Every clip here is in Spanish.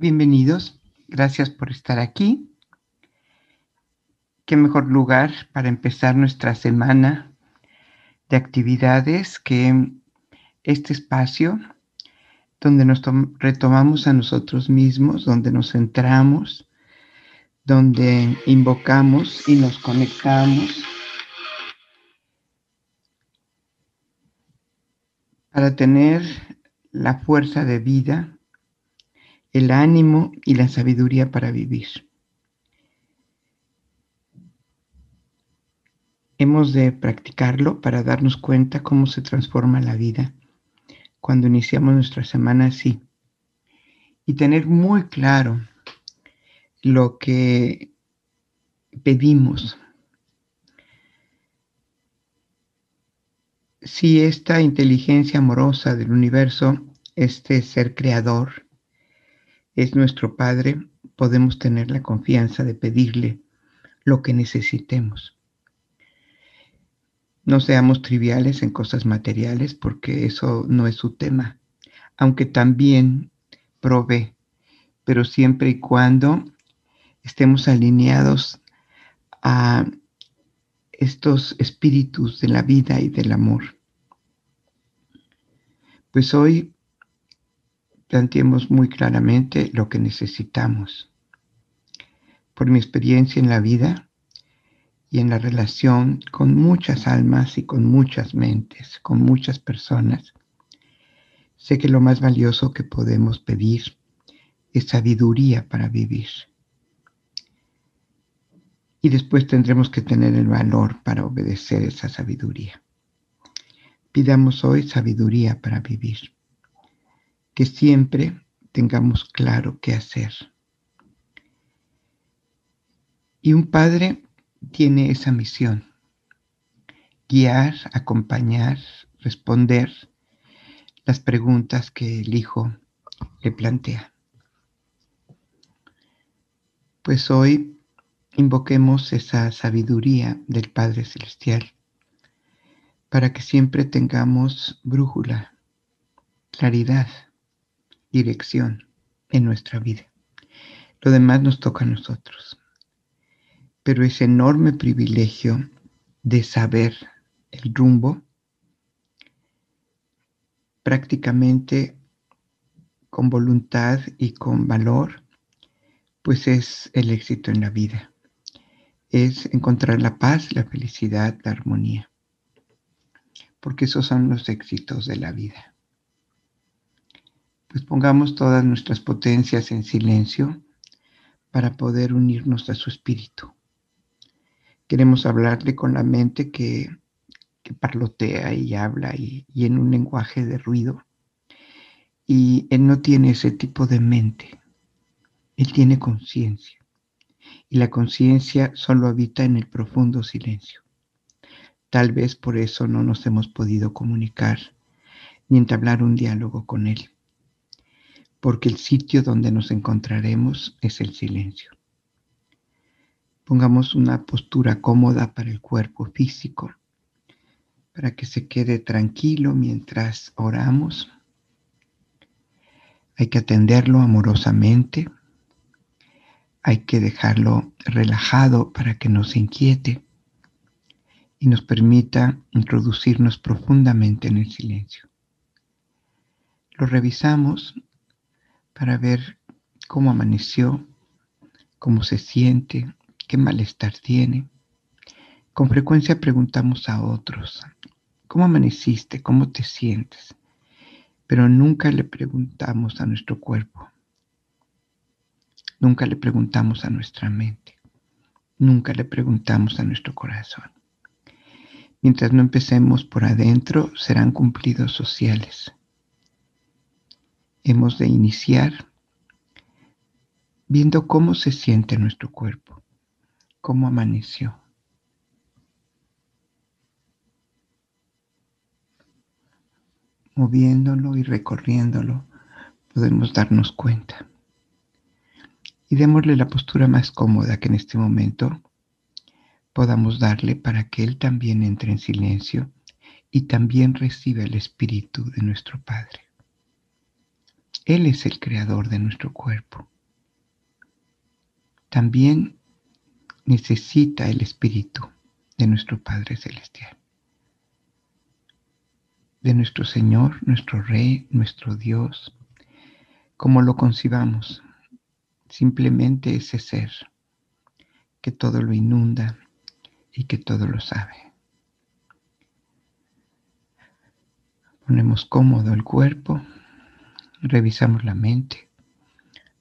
Bienvenidos, gracias por estar aquí. Qué mejor lugar para empezar nuestra semana de actividades que este espacio donde nos retomamos a nosotros mismos, donde nos centramos, donde invocamos y nos conectamos para tener la fuerza de vida el ánimo y la sabiduría para vivir. Hemos de practicarlo para darnos cuenta cómo se transforma la vida cuando iniciamos nuestra semana así y tener muy claro lo que pedimos. Si esta inteligencia amorosa del universo, este ser creador, es nuestro Padre, podemos tener la confianza de pedirle lo que necesitemos. No seamos triviales en cosas materiales porque eso no es su tema, aunque también provee, pero siempre y cuando estemos alineados a estos espíritus de la vida y del amor. Pues hoy planteemos muy claramente lo que necesitamos. Por mi experiencia en la vida y en la relación con muchas almas y con muchas mentes, con muchas personas, sé que lo más valioso que podemos pedir es sabiduría para vivir. Y después tendremos que tener el valor para obedecer esa sabiduría. Pidamos hoy sabiduría para vivir que siempre tengamos claro qué hacer. Y un padre tiene esa misión, guiar, acompañar, responder las preguntas que el hijo le plantea. Pues hoy invoquemos esa sabiduría del Padre Celestial para que siempre tengamos brújula, claridad dirección en nuestra vida. Lo demás nos toca a nosotros. Pero ese enorme privilegio de saber el rumbo, prácticamente con voluntad y con valor, pues es el éxito en la vida. Es encontrar la paz, la felicidad, la armonía. Porque esos son los éxitos de la vida pues pongamos todas nuestras potencias en silencio para poder unirnos a su espíritu. Queremos hablarle con la mente que, parlotea y habla y, y en un lenguaje de ruido. Y él no tiene ese tipo de mente. Él tiene conciencia. Y la conciencia solo habita en el profundo silencio. Tal vez por eso no nos hemos podido comunicar ni entablar un diálogo con él porque el sitio donde nos encontraremos es el silencio. Pongamos una postura cómoda para el cuerpo físico, para que se quede tranquilo mientras oramos. Hay que atenderlo amorosamente, hay que dejarlo relajado para que no se inquiete y nos permita introducirnos profundamente en el silencio. Lo revisamos para ver cómo amaneció, cómo se siente, qué malestar tiene. Con frecuencia preguntamos a otros, ¿cómo amaneciste? ¿Cómo te sientes? Pero nunca le preguntamos a nuestro cuerpo. Nunca le preguntamos a nuestra mente. Nunca le preguntamos a nuestro corazón. Mientras no empecemos por adentro, serán cumplidos sociales hemos de iniciar viendo cómo se siente nuestro cuerpo, cómo amaneció. Moviéndolo y recorriéndolo, podemos darnos cuenta. Y démosle la postura más cómoda que en este momento podamos darle para que Él también entre en silencio y también reciba el Espíritu de nuestro Padre Él es el creador de nuestro cuerpo. También necesita el Espíritu de nuestro Padre Celestial, de nuestro Señor, nuestro Rey, nuestro Dios, como lo concibamos, simplemente ese ser que todo lo inunda y que todo lo sabe. Ponemos cómodo el cuerpo, revisamos la mente,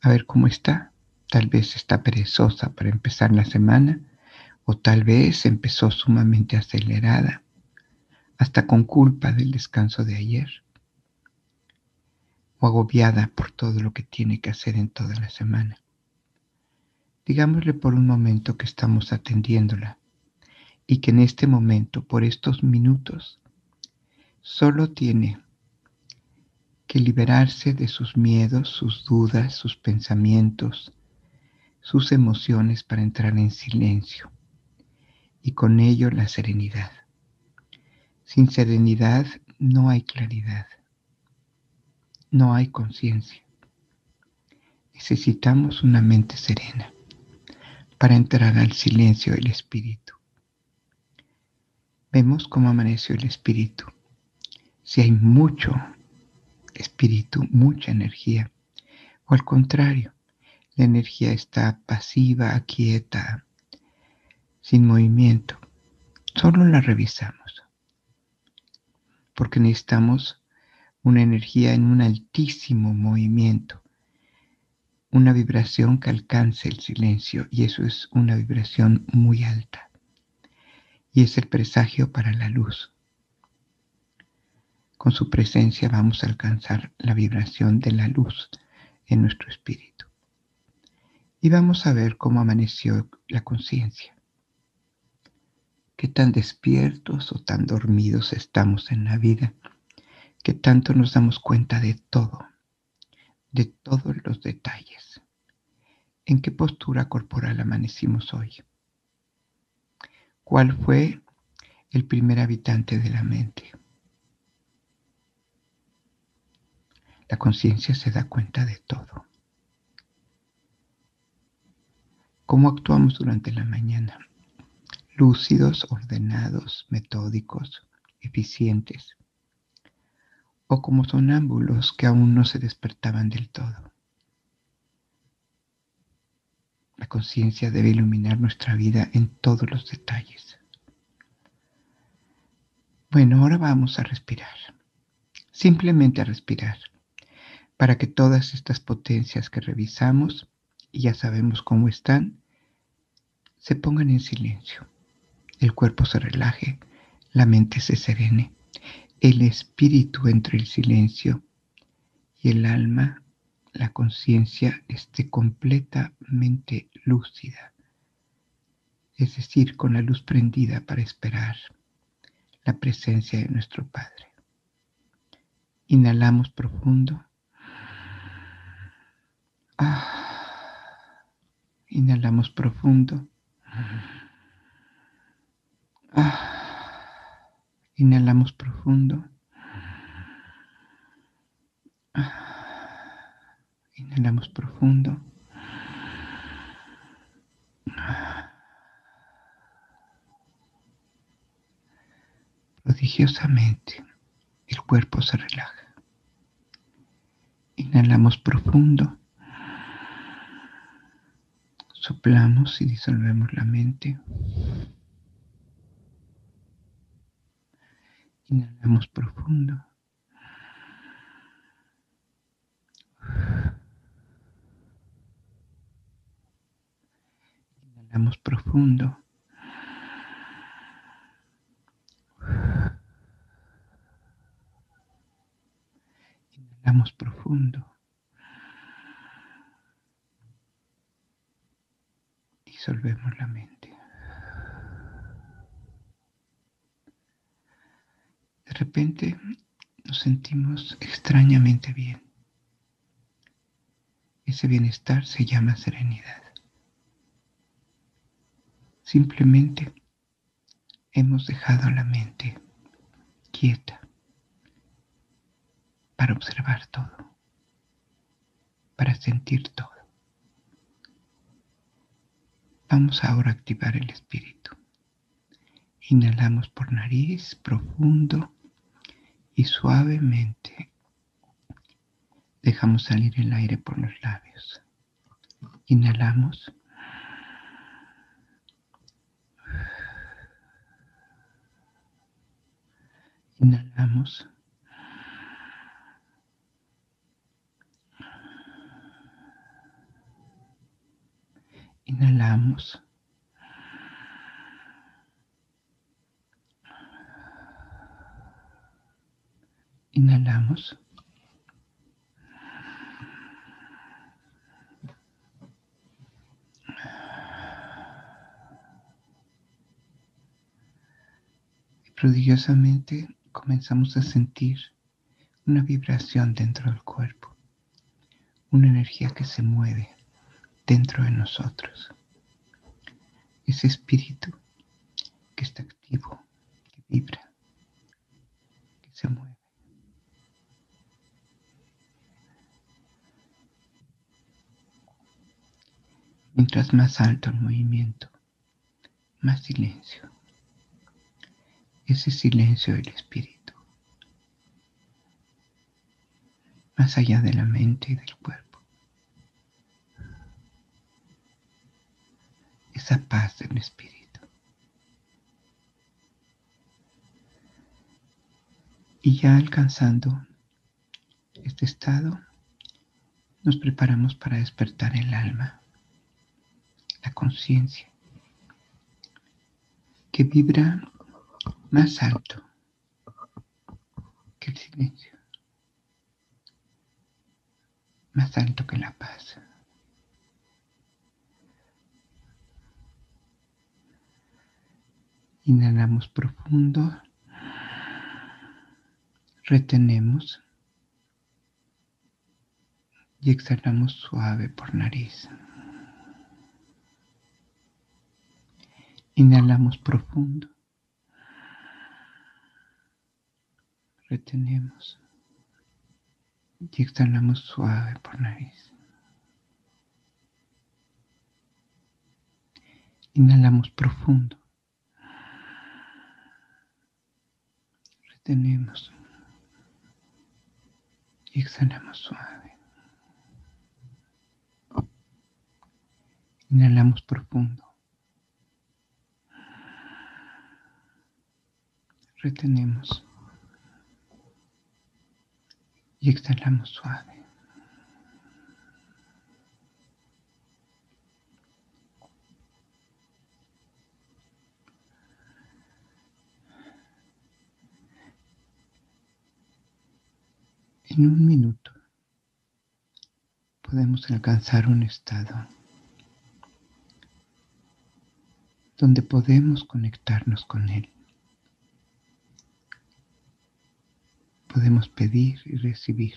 a ver cómo está. Tal vez está perezosa para empezar la semana o tal vez empezó sumamente acelerada, hasta con culpa del descanso de ayer o agobiada por todo lo que tiene que hacer en toda la semana. Digámosle por un momento que estamos atendiéndola y que en este momento, por estos minutos, solo tiene que liberarse de sus miedos, sus dudas, sus pensamientos, sus emociones para entrar en silencio y con ello la serenidad. Sin serenidad no hay claridad, no hay conciencia. Necesitamos una mente serena para entrar al silencio del espíritu. Vemos cómo amaneció el espíritu. Si hay mucho espíritu, mucha energía, o al contrario, la energía está pasiva, quieta, sin movimiento. Solo la revisamos. Porque necesitamos una energía en un altísimo movimiento, una vibración que alcance el silencio y eso es una vibración muy alta. Y es el presagio para la luz. Con su presencia vamos a alcanzar la vibración de la luz en nuestro espíritu y vamos a ver cómo amaneció la conciencia. Qué tan despiertos o tan dormidos estamos en la vida, que tanto nos damos cuenta de todo, de todos los detalles. ¿En qué postura corporal amanecimos hoy? ¿Cuál fue el primer habitante de la mente? La conciencia se da cuenta de todo. cómo actuamos durante la mañana. Lúcidos, ordenados, metódicos, eficientes. O como sonámbulos que aún no se despertaban del todo. La conciencia debe iluminar nuestra vida en todos los detalles. Bueno, ahora vamos a respirar. Simplemente a respirar. Para que todas estas potencias que revisamos y ya sabemos cómo están, se pongan en silencio, el cuerpo se relaje, la mente se serene, el espíritu entre el silencio y el alma, la conciencia esté completamente lúcida, es decir, con la luz prendida para esperar la presencia de nuestro Padre. Inhalamos profundo. Inhalamos profundo. Inhalamos profundo. Inhalamos profundo. Prodigiosamente el cuerpo se relaja. Inhalamos profundo. Soplamos y disolvemos la mente. Inhalamos profundo. Inhalamos profundo. Inhalamos profundo. Disolvemos la mente. De repente nos sentimos extrañamente bien. Ese bienestar se llama serenidad. Simplemente hemos dejado la mente quieta para observar todo. para sentir todo. Vamos ahora a activar el espíritu. Inhalamos por nariz profundo y suavemente dejamos salir el aire por los labios. Inhalamos. Inhalamos. Inhalamos. Inhalamos. Y prodigiosamente comenzamos a sentir una vibración dentro del cuerpo, una energía que se mueve dentro de nosotros. Ese espíritu que está activo, que vibra, que se mueve. Mientras más alto el movimiento, más silencio. Ese silencio del espíritu. Más allá de la mente y del cuerpo. Esa paz del espíritu. Y ya alcanzando este estado, nos preparamos para despertar el alma, la conciencia, que vibra más alto que el silencio, más alto que la paz. Inhalamos profundo. Retenemos. Y exhalamos suave por nariz. Inhalamos profundo. Retenemos. Y exhalamos suave por nariz. Inhalamos profundo. Tenemos y exhalamos suave. Inhalamos profundo. Retenemos y exhalamos suave. En un minuto podemos alcanzar un estado donde podemos conectarnos con Él. Podemos pedir y recibir.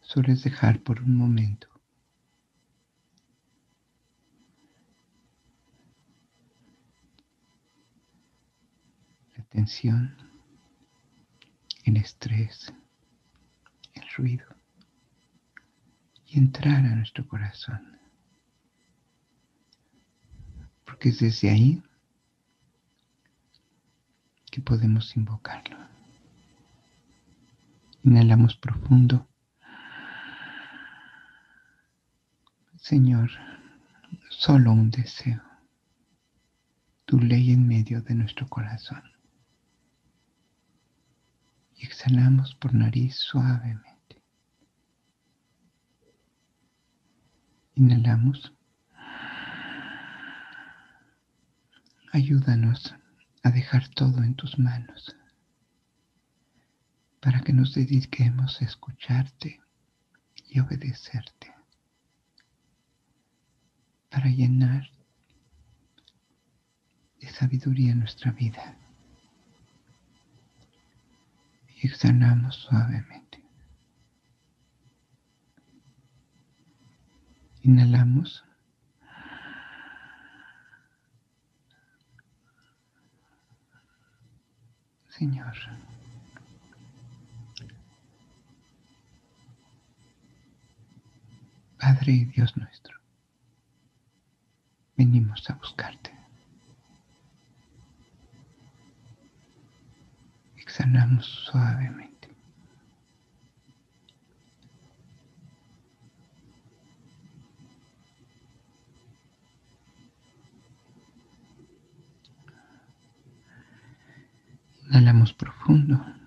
Solo es dejar por un momento tensión, el estrés, el ruido y entrar a nuestro corazón. Porque es desde ahí que podemos invocarlo. Inhalamos profundo. Señor, solo un deseo, tu ley en medio de nuestro corazón exhalamos por nariz suavemente. Inhalamos. Ayúdanos a dejar todo en tus manos para que nos dediquemos a escucharte y obedecerte, para llenar de sabiduría nuestra vida exhalamos suavemente. Inhalamos. Señor. Padre y Dios nuestro, venimos a buscarte. Exhalamos suavemente. Inhalamos profundo.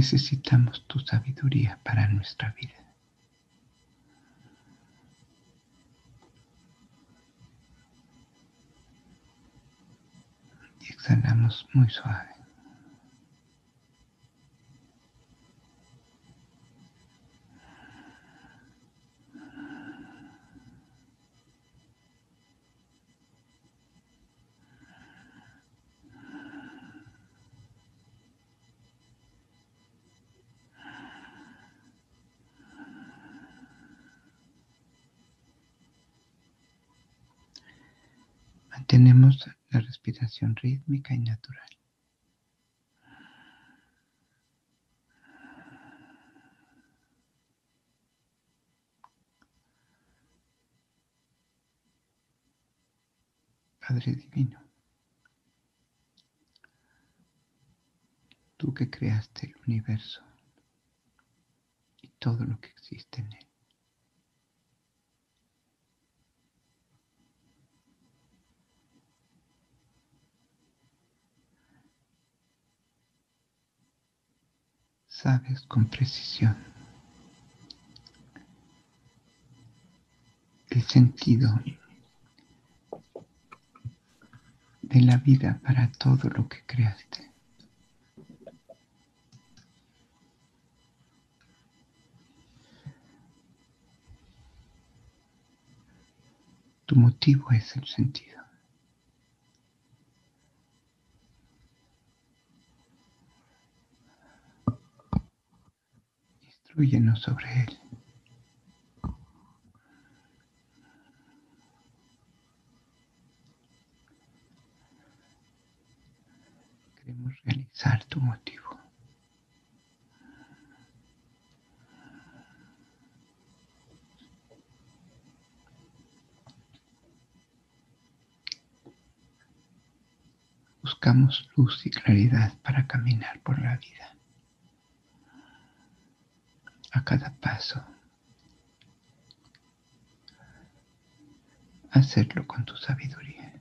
Necesitamos tu sabiduría para nuestra vida. Y exhalamos muy suave. Mantenemos la respiración rítmica y natural. Padre Divino, tú que creaste el universo y todo lo que existe en él. Sabes con precisión el sentido de la vida para todo lo que creaste. Tu motivo es el sentido. Instruyenos sobre él. Queremos realizar tu motivo. Buscamos luz y claridad para caminar por la vida. A cada paso. Hacerlo con tu sabiduría.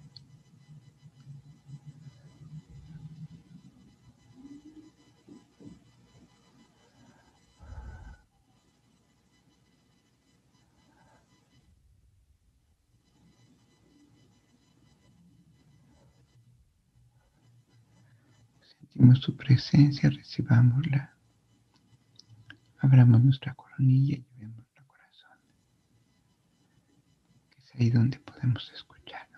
Sentimos su presencia, recibámosla. Abramos nuestra coronilla y llevemos el corazón. Que es ahí donde podemos escuchar.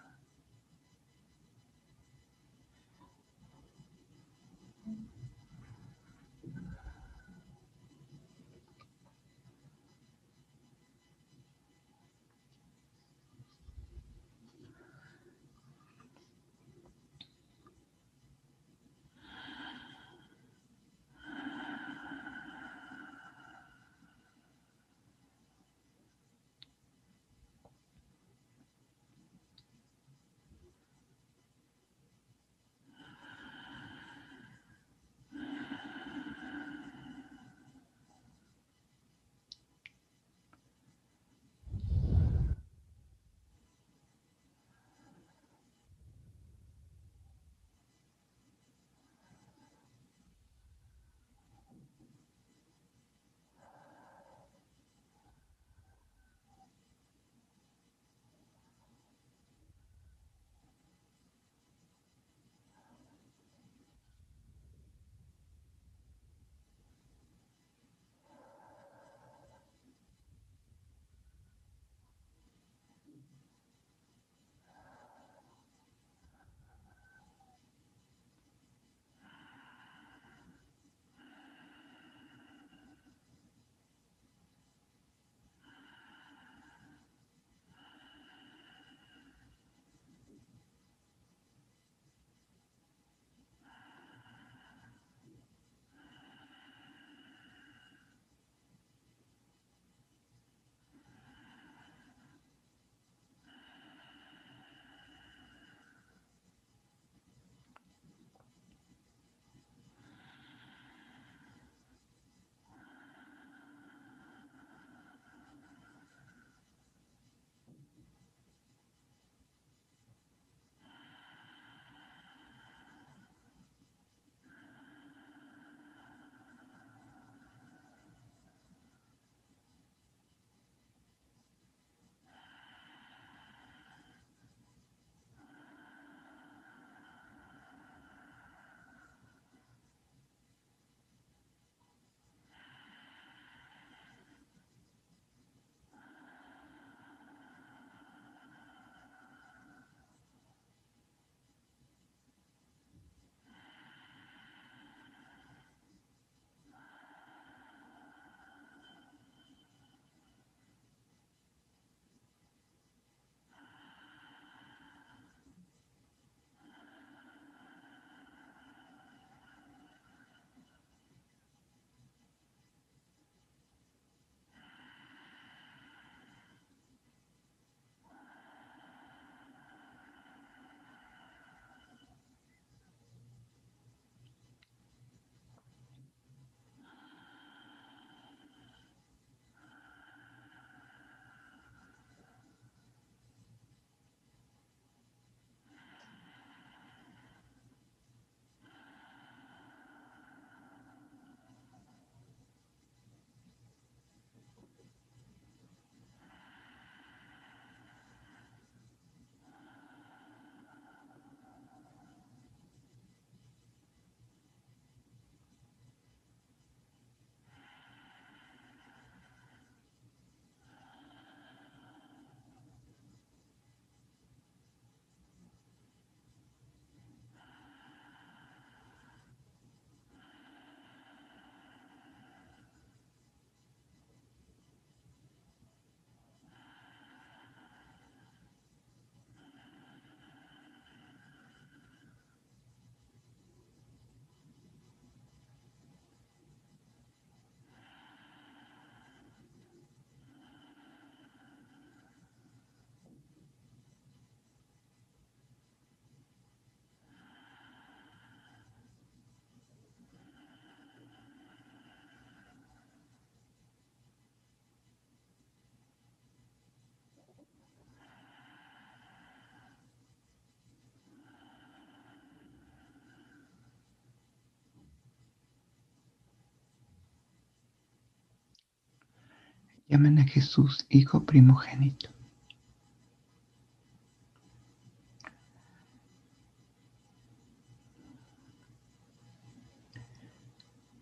Llaman a Jesús Hijo primogénito.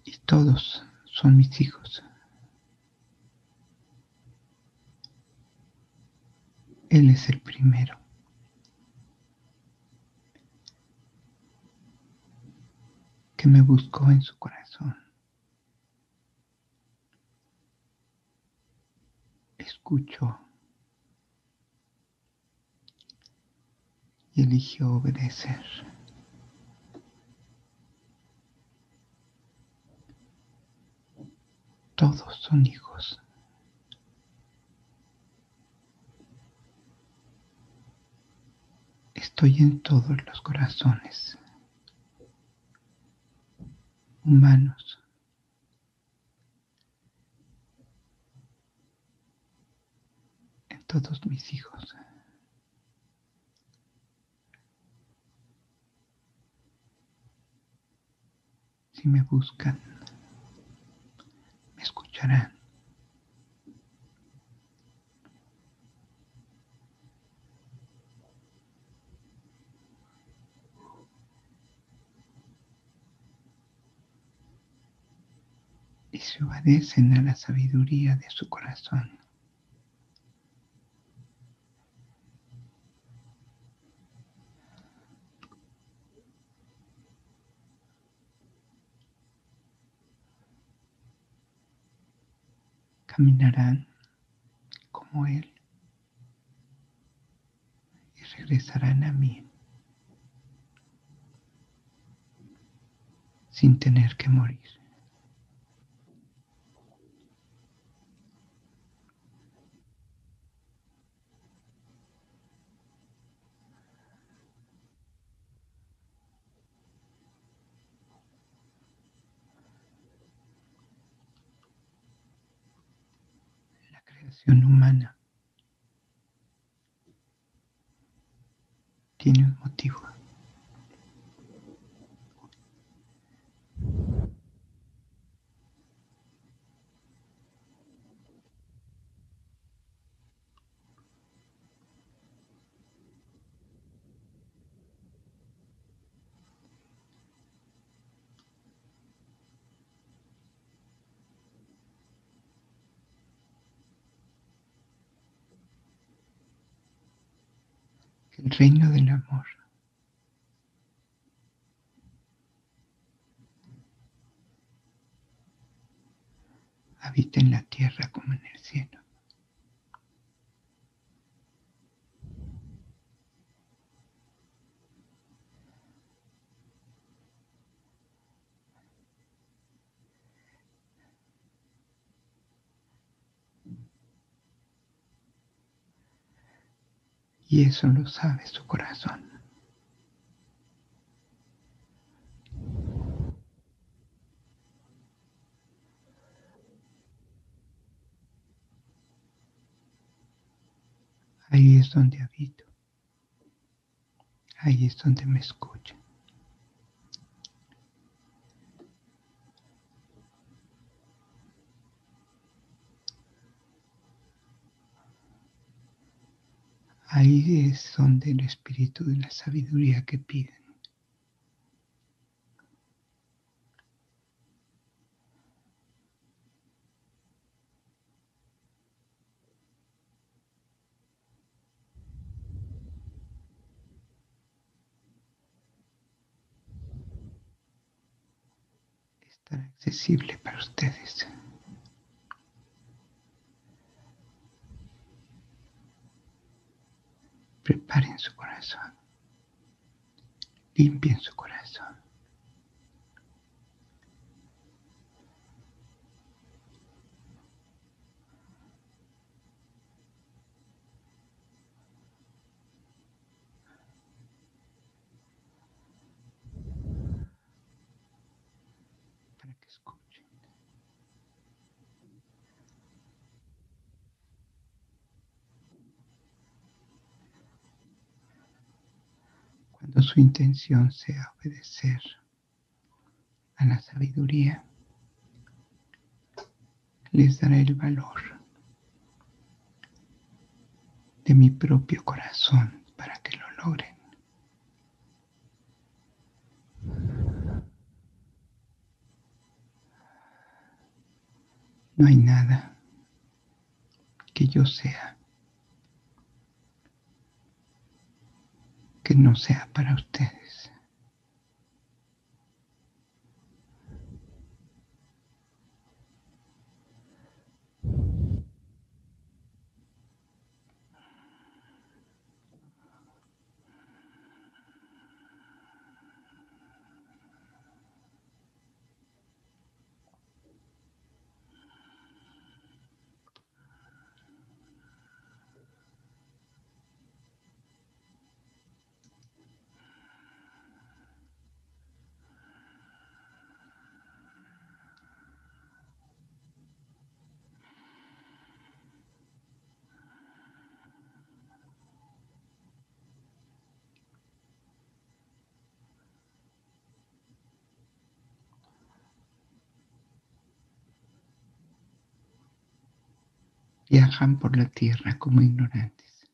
Y todos son mis hijos. Él es el primero. que me buscó en su corazón. Escuchó y eligió obedecer. Todos son hijos. Estoy en todos los corazones humanos. En todos mis hijos. Si me buscan, me escucharán. y se obedecen a la sabiduría de su corazón. Caminarán como Él y regresarán a mí sin tener que morir. Humana tiene un motivo. El reino del amor. Habita en la tierra como en el cielo. Y eso lo sabe su corazón. Ahí es donde habito. Ahí es donde me escucha. Ahí es donde el espíritu de la sabiduría que piden. Accesible para ustedes. Preparen su corazón. Limpien su corazón. Para que escuchen. Cuando su intención sea obedecer a la sabiduría, les dará el valor de mi propio corazón para que lo logren. No hay nada que yo sea que no sea para ustedes. Viajan por la tierra como ignorantes.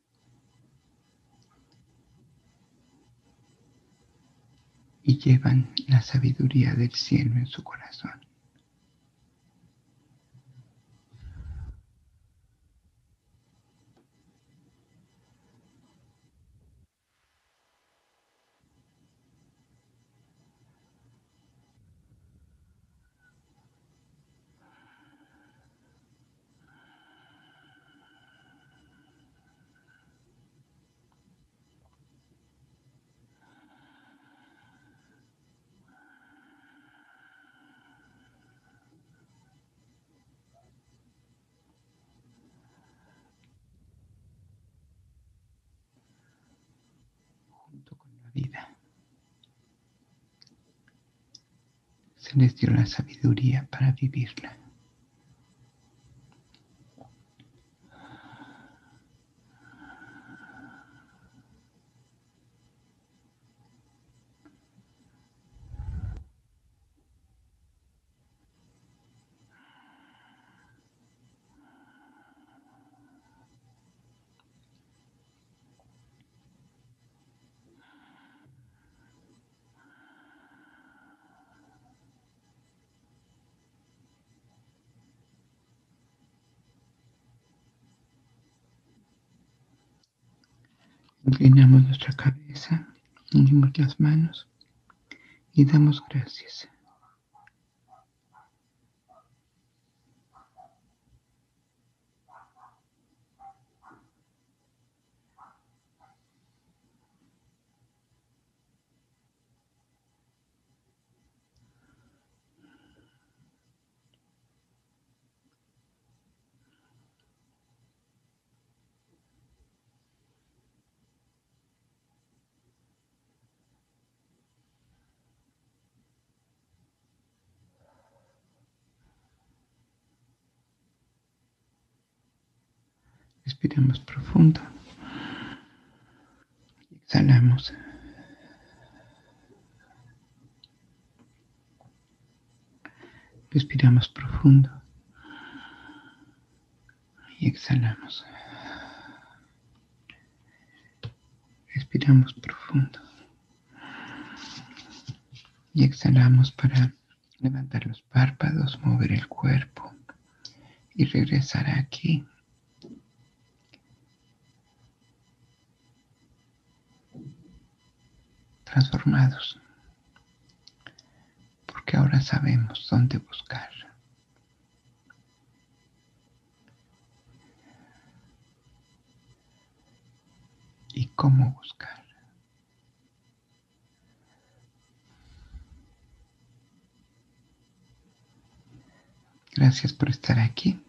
Y llevan la sabiduría del cielo en su corazón. vida. Se les dio la sabiduría para vivirla. Inclinamos nuestra cabeza, unimos las manos y damos gracias. Respiramos profundo. Exhalamos. Respiramos profundo. Y exhalamos. Respiramos profundo. Y exhalamos para levantar los párpados, mover el cuerpo y regresar aquí transformados, porque ahora sabemos dónde buscar. Y cómo buscar. Gracias por estar aquí.